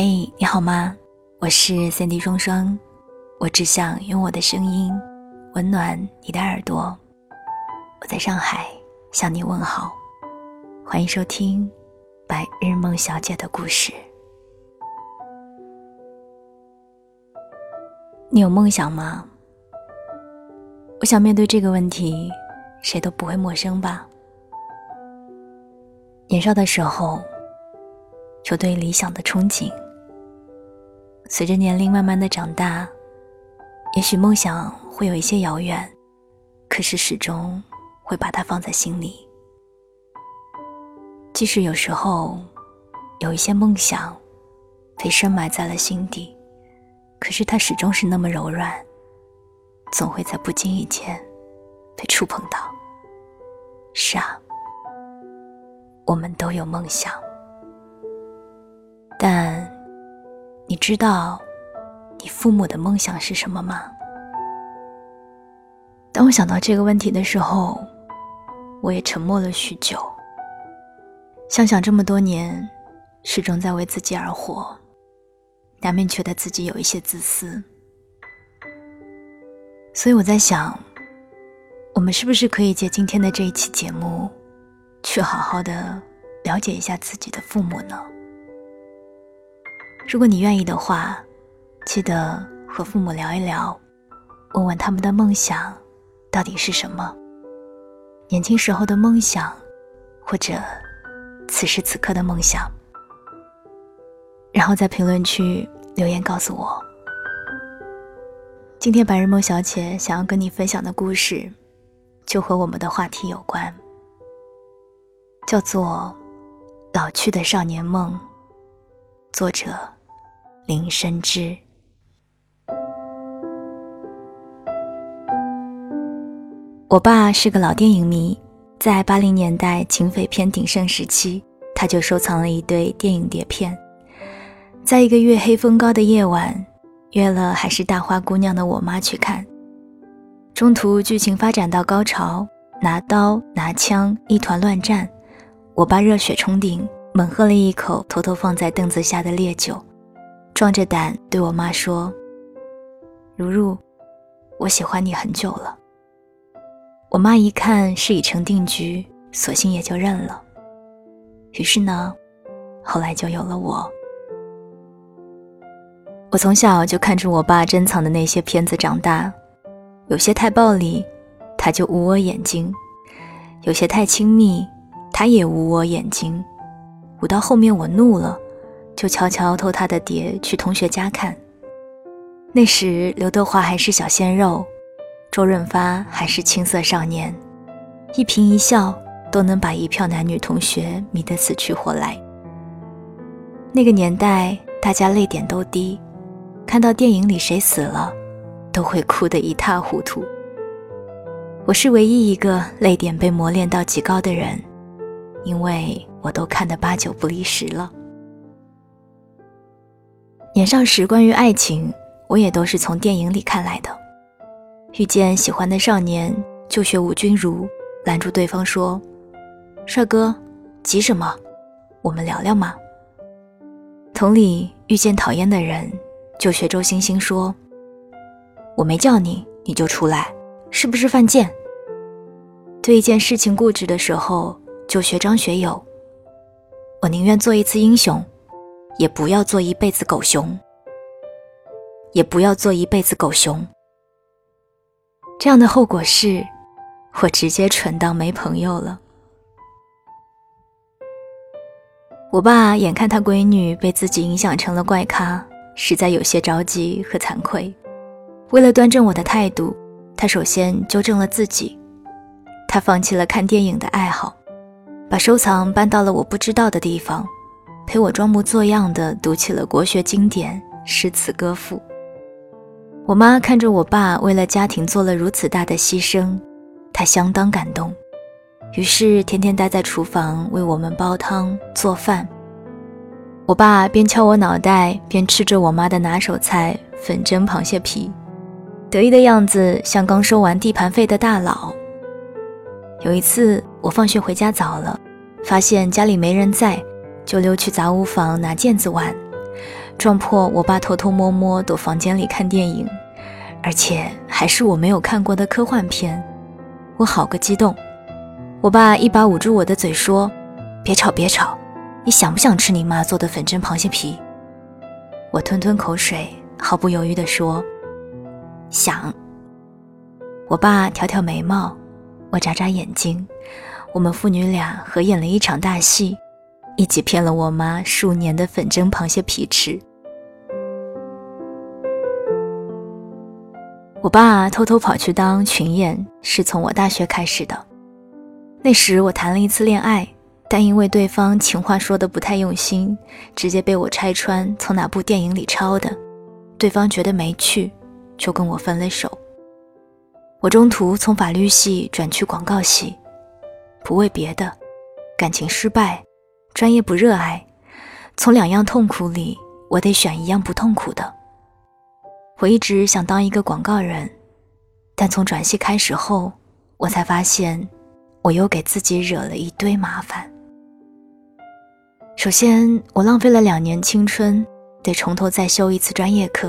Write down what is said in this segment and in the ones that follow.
嘿，你好吗？我是三 D 双双，我只想用我的声音温暖你的耳朵。我在上海向你问好，欢迎收听《白日梦小姐的故事》。你有梦想吗？我想面对这个问题，谁都不会陌生吧。年少的时候。有对理想的憧憬，随着年龄慢慢的长大，也许梦想会有一些遥远，可是始终会把它放在心里。即使有时候有一些梦想被深埋在了心底，可是它始终是那么柔软，总会在不经意间被触碰到。是啊，我们都有梦想。但，你知道，你父母的梦想是什么吗？当我想到这个问题的时候，我也沉默了许久。想想这么多年，始终在为自己而活，难免觉得自己有一些自私。所以我在想，我们是不是可以借今天的这一期节目，去好好的了解一下自己的父母呢？如果你愿意的话，记得和父母聊一聊，问问他们的梦想到底是什么，年轻时候的梦想，或者此时此刻的梦想，然后在评论区留言告诉我。今天白日梦小姐想要跟你分享的故事，就和我们的话题有关，叫做《老去的少年梦》，作者。林深知，我爸是个老电影迷，在八零年代警匪片鼎盛时期，他就收藏了一堆电影碟片。在一个月黑风高的夜晚，约了还是大花姑娘的我妈去看。中途剧情发展到高潮，拿刀拿枪一团乱战，我爸热血冲顶，猛喝了一口偷偷放在凳子下的烈酒。壮着胆对我妈说：“如如，我喜欢你很久了。”我妈一看是已成定局，索性也就认了。于是呢，后来就有了我。我从小就看着我爸珍藏的那些片子长大，有些太暴力，他就捂我眼睛；有些太亲密，他也捂我眼睛。捂到后面我怒了。就悄悄偷他的碟去同学家看。那时刘德华还是小鲜肉，周润发还是青涩少年，一颦一笑都能把一票男女同学迷得死去活来。那个年代，大家泪点都低，看到电影里谁死了，都会哭得一塌糊涂。我是唯一一个泪点被磨练到极高的人，因为我都看得八九不离十了。年少时，关于爱情，我也都是从电影里看来的。遇见喜欢的少年，就学吴君如，拦住对方说：“帅哥，急什么？我们聊聊嘛。”同理，遇见讨厌的人，就学周星星说：“我没叫你，你就出来，是不是犯贱？”对一件事情固执的时候，就学张学友：“我宁愿做一次英雄。”也不要做一辈子狗熊，也不要做一辈子狗熊。这样的后果是，我直接蠢到没朋友了。我爸眼看他闺女被自己影响成了怪咖，实在有些着急和惭愧。为了端正我的态度，他首先纠正了自己，他放弃了看电影的爱好，把收藏搬到了我不知道的地方。陪我装模作样的读起了国学经典、诗词歌赋。我妈看着我爸为了家庭做了如此大的牺牲，她相当感动，于是天天待在厨房为我们煲汤做饭。我爸边敲我脑袋，边吃着我妈的拿手菜粉蒸螃蟹皮，得意的样子像刚收完地盘费的大佬。有一次我放学回家早了，发现家里没人在。就溜去杂物房拿毽子玩，撞破我爸偷偷摸摸躲房间里看电影，而且还是我没有看过的科幻片，我好个激动！我爸一把捂住我的嘴说：“别吵别吵，你想不想吃你妈做的粉蒸螃蟹皮？”我吞吞口水，毫不犹豫地说：“想。”我爸挑挑眉毛，我眨眨眼睛，我们父女俩合演了一场大戏，一起骗了我妈数年的粉蒸螃蟹皮吃。我爸偷偷跑去当群演，是从我大学开始的。那时我谈了一次恋爱，但因为对方情话说的不太用心，直接被我拆穿从哪部电影里抄的，对方觉得没趣，就跟我分了手。我中途从法律系转去广告系，不为别的，感情失败，专业不热爱，从两样痛苦里，我得选一样不痛苦的。我一直想当一个广告人，但从转系开始后，我才发现，我又给自己惹了一堆麻烦。首先，我浪费了两年青春，得从头再修一次专业课；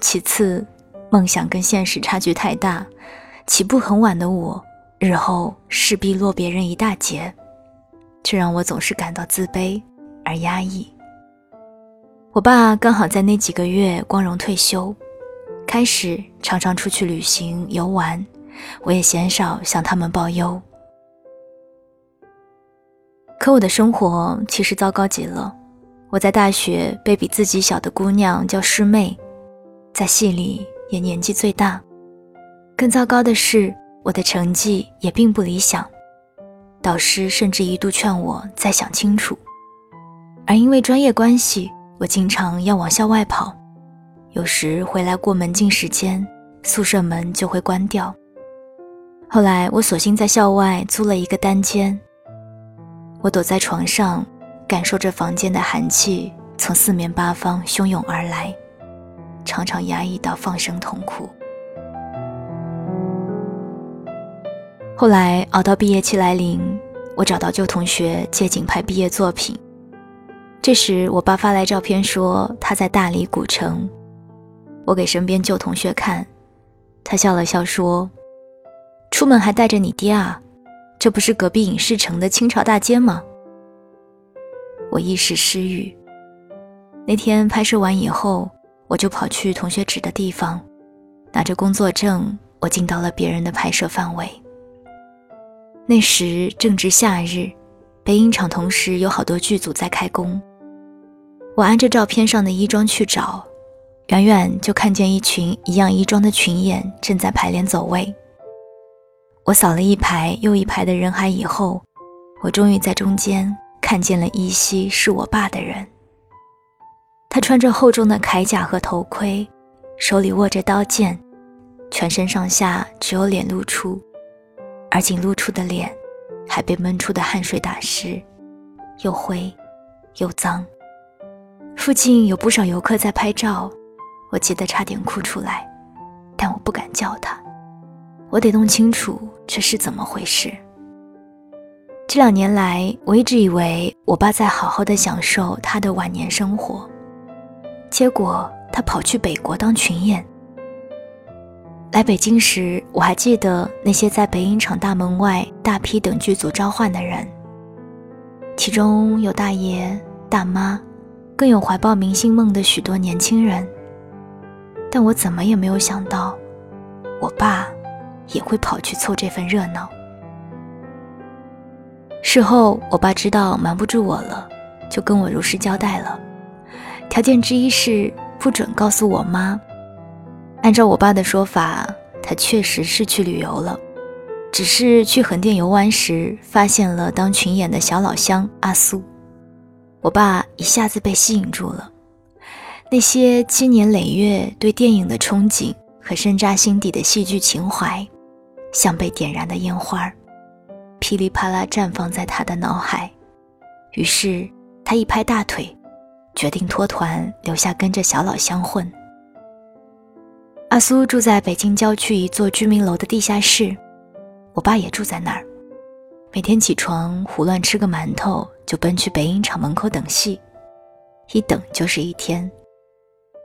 其次，梦想跟现实差距太大，起步很晚的我，日后势必落别人一大截，却让我总是感到自卑而压抑。我爸刚好在那几个月光荣退休，开始常常出去旅行游玩，我也鲜少向他们报忧。可我的生活其实糟糕极了，我在大学被比自己小的姑娘叫师妹，在系里。也年纪最大，更糟糕的是，我的成绩也并不理想，导师甚至一度劝我再想清楚。而因为专业关系，我经常要往校外跑，有时回来过门禁时间，宿舍门就会关掉。后来我索性在校外租了一个单间，我躲在床上，感受着房间的寒气从四面八方汹涌而来。常常压抑到放声痛哭。后来熬到毕业期来临，我找到旧同学借景拍毕业作品。这时，我爸发来照片说他在大理古城。我给身边旧同学看，他笑了笑说：“出门还带着你爹啊？这不是隔壁影视城的清朝大街吗？”我一时失语。那天拍摄完以后。我就跑去同学指的地方，拿着工作证，我进到了别人的拍摄范围。那时正值夏日，北影厂同时有好多剧组在开工。我按着照片上的衣装去找，远远就看见一群一样衣装的群演正在排练走位。我扫了一排又一排的人海以后，我终于在中间看见了依稀是我爸的人。他穿着厚重的铠甲和头盔，手里握着刀剑，全身上下只有脸露出，而仅露出的脸，还被闷出的汗水打湿，又灰又脏。附近有不少游客在拍照，我急得差点哭出来，但我不敢叫他，我得弄清楚这是怎么回事。这两年来，我一直以为我爸在好好的享受他的晚年生活。结果他跑去北国当群演。来北京时，我还记得那些在北影厂大门外大批等剧组召唤的人，其中有大爷大妈，更有怀抱明星梦的许多年轻人。但我怎么也没有想到，我爸也会跑去凑这份热闹。事后，我爸知道瞒不住我了，就跟我如实交代了。条件之一是不准告诉我妈。按照我爸的说法，他确实是去旅游了，只是去横店游玩时发现了当群演的小老乡阿苏。我爸一下子被吸引住了，那些积年累月对电影的憧憬和深扎心底的戏剧情怀，像被点燃的烟花，噼里啪啦绽放在他的脑海。于是他一拍大腿。决定脱团，留下跟着小老乡混。阿苏住在北京郊区一座居民楼的地下室，我爸也住在那儿。每天起床胡乱吃个馒头，就奔去北影厂门口等戏。一等就是一天。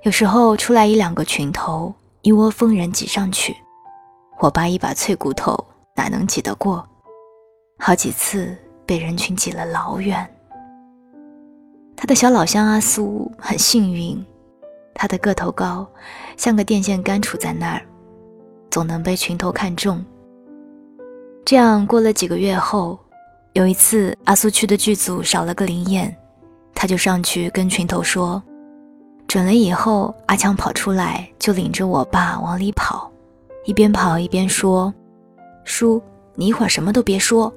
有时候出来一两个群头，一窝蜂人挤上去，我爸一把脆骨头哪能挤得过？好几次被人群挤了老远。他的小老乡阿苏很幸运，他的个头高，像个电线杆杵在那儿，总能被群头看中。这样过了几个月后，有一次阿苏去的剧组少了个灵演，他就上去跟群头说。准了以后，阿强跑出来，就领着我爸往里跑，一边跑一边说：“叔，你一会儿什么都别说，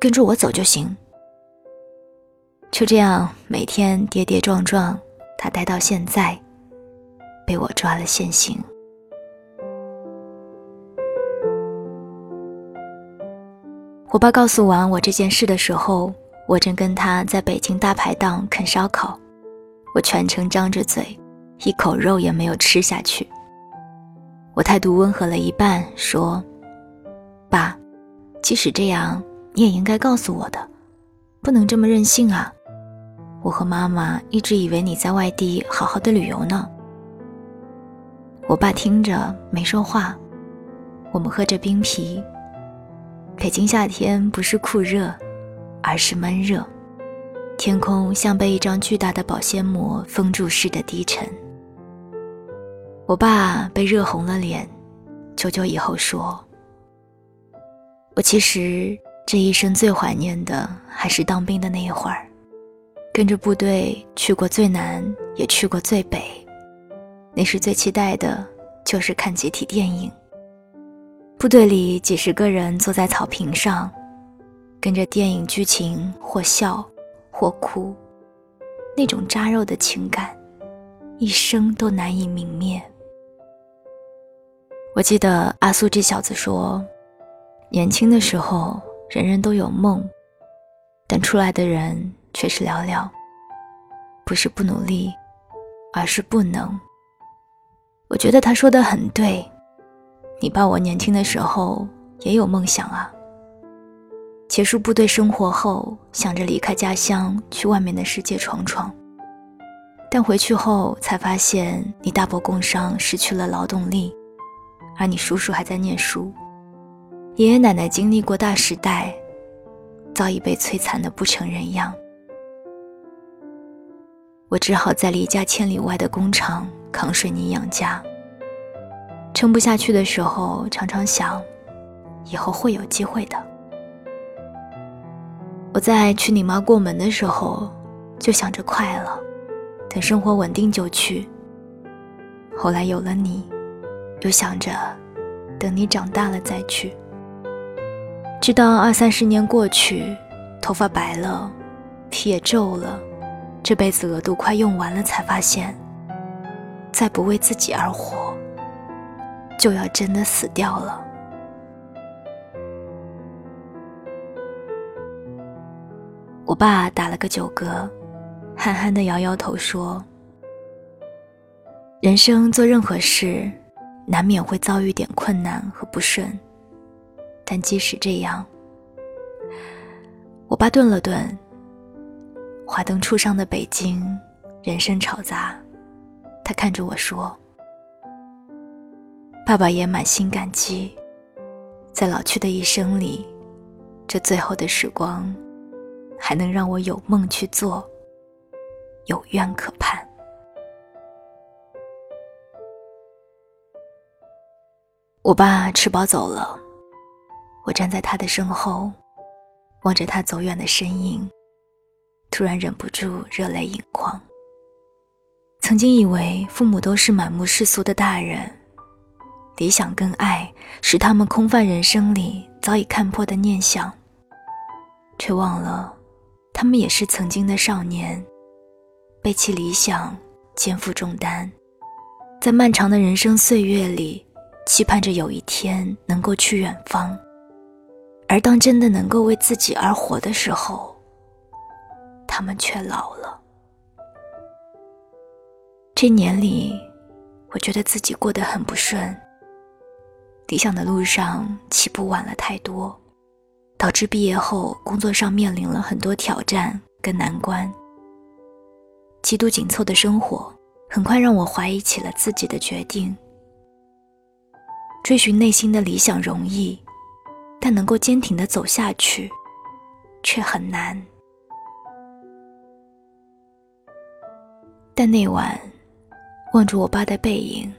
跟着我走就行。”就这样，每天跌跌撞撞，他待到现在，被我抓了现行。我爸告诉完我这件事的时候，我正跟他在北京大排档啃烧烤。我全程张着嘴，一口肉也没有吃下去。我态度温和了一半，说：“爸，即使这样，你也应该告诉我的，不能这么任性啊！我和妈妈一直以为你在外地好好的旅游呢。”我爸听着没说话。我们喝着冰啤。北京夏天不是酷热，而是闷热。天空像被一张巨大的保鲜膜封住似的低沉。我爸被热红了脸，久久以后说：“我其实这一生最怀念的还是当兵的那一会儿，跟着部队去过最南，也去过最北。那时最期待的就是看集体电影。部队里几十个人坐在草坪上，跟着电影剧情或笑。”或哭，那种扎肉的情感，一生都难以泯灭。我记得阿苏这小子说，年轻的时候人人都有梦，但出来的人却是寥寥。不是不努力，而是不能。我觉得他说的很对，你爸我年轻的时候也有梦想啊。结束部队生活后，想着离开家乡去外面的世界闯闯，但回去后才发现，你大伯工伤失去了劳动力，而你叔叔还在念书，爷爷奶奶经历过大时代，早已被摧残的不成人样。我只好在离家千里外的工厂扛水泥养家。撑不下去的时候，常常想，以后会有机会的。我在娶你妈过门的时候，就想着快了，等生活稳定就去。后来有了你，又想着等你长大了再去。直到二三十年过去，头发白了，皮也皱了，这辈子额度快用完了，才发现，再不为自己而活，就要真的死掉了。我爸打了个酒嗝，憨憨的摇摇头说：“人生做任何事，难免会遭遇点困难和不顺，但即使这样……”我爸顿了顿。华灯初上的北京，人声吵杂，他看着我说：“爸爸也满心感激，在老去的一生里，这最后的时光。”还能让我有梦去做，有愿可盼。我爸吃饱走了，我站在他的身后，望着他走远的身影，突然忍不住热泪盈眶。曾经以为父母都是满目世俗的大人，理想跟爱是他们空泛人生里早已看破的念想，却忘了。他们也是曾经的少年，背弃理想，肩负重担，在漫长的人生岁月里，期盼着有一天能够去远方。而当真的能够为自己而活的时候，他们却老了。这年里，我觉得自己过得很不顺，理想的路上起步晚了太多。导致毕业后工作上面临了很多挑战跟难关。极度紧凑的生活，很快让我怀疑起了自己的决定。追寻内心的理想容易，但能够坚挺的走下去，却很难。但那晚，望着我爸的背影，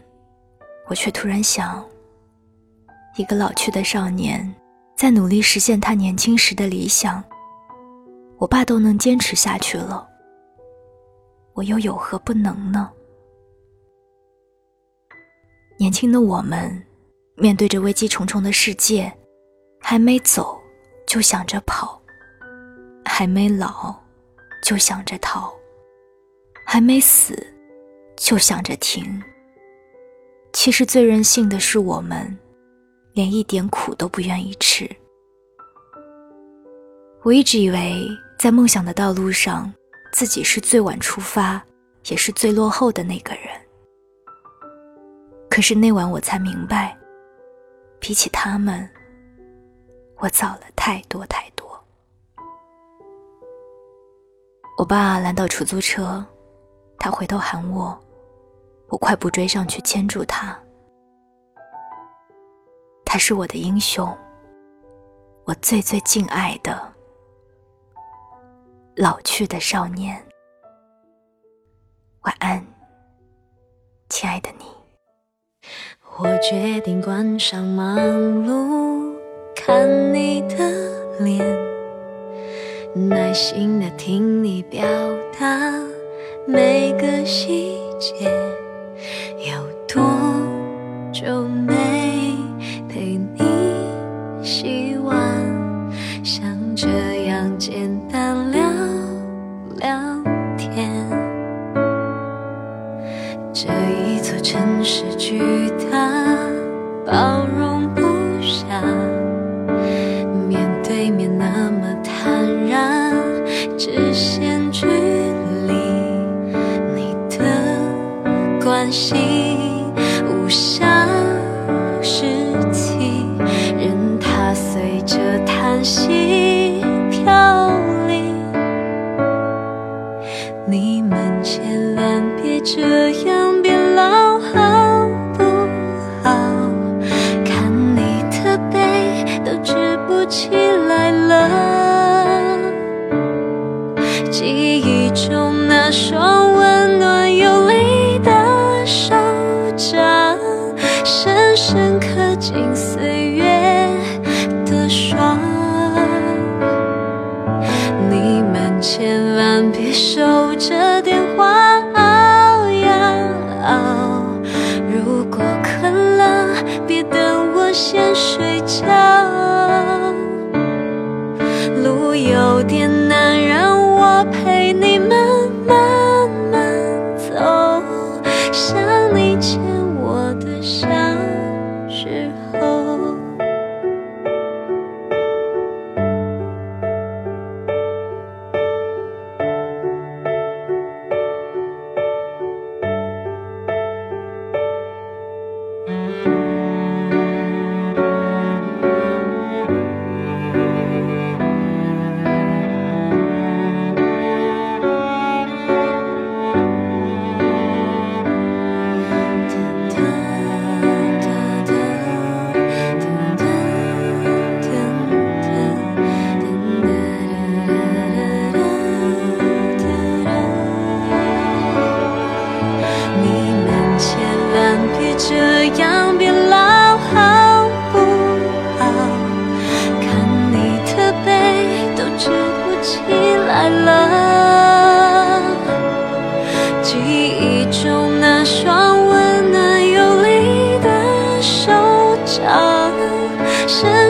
我却突然想：一个老去的少年，在努力实现他年轻时的理想，我爸都能坚持下去了，我又有何不能呢？年轻的我们。面对着危机重重的世界，还没走就想着跑，还没老就想着逃，还没死就想着停。其实最任性的是我们，连一点苦都不愿意吃。我一直以为在梦想的道路上，自己是最晚出发，也是最落后的那个人。可是那晚我才明白。比起他们，我早了太多太多。我爸拦到出租车，他回头喊我，我快步追上去牵住他。他是我的英雄，我最最敬爱的老去的少年。晚安，亲爱的你。我决定关上忙碌，看你的脸，耐心的听你表达每个细节。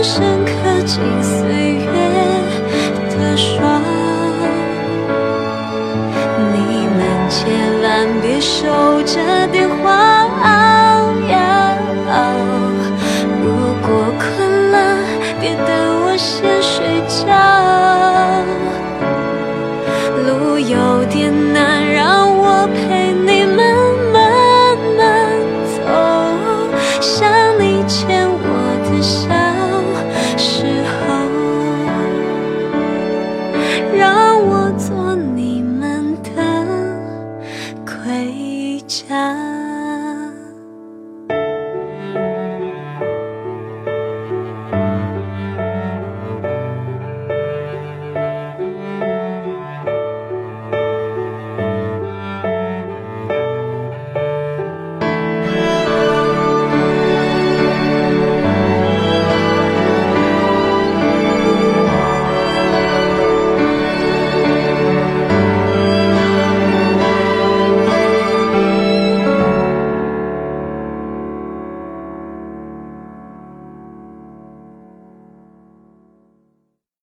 深刻进岁月的霜你们千万别守着电话熬呀熬如果困了别等我先睡觉。家。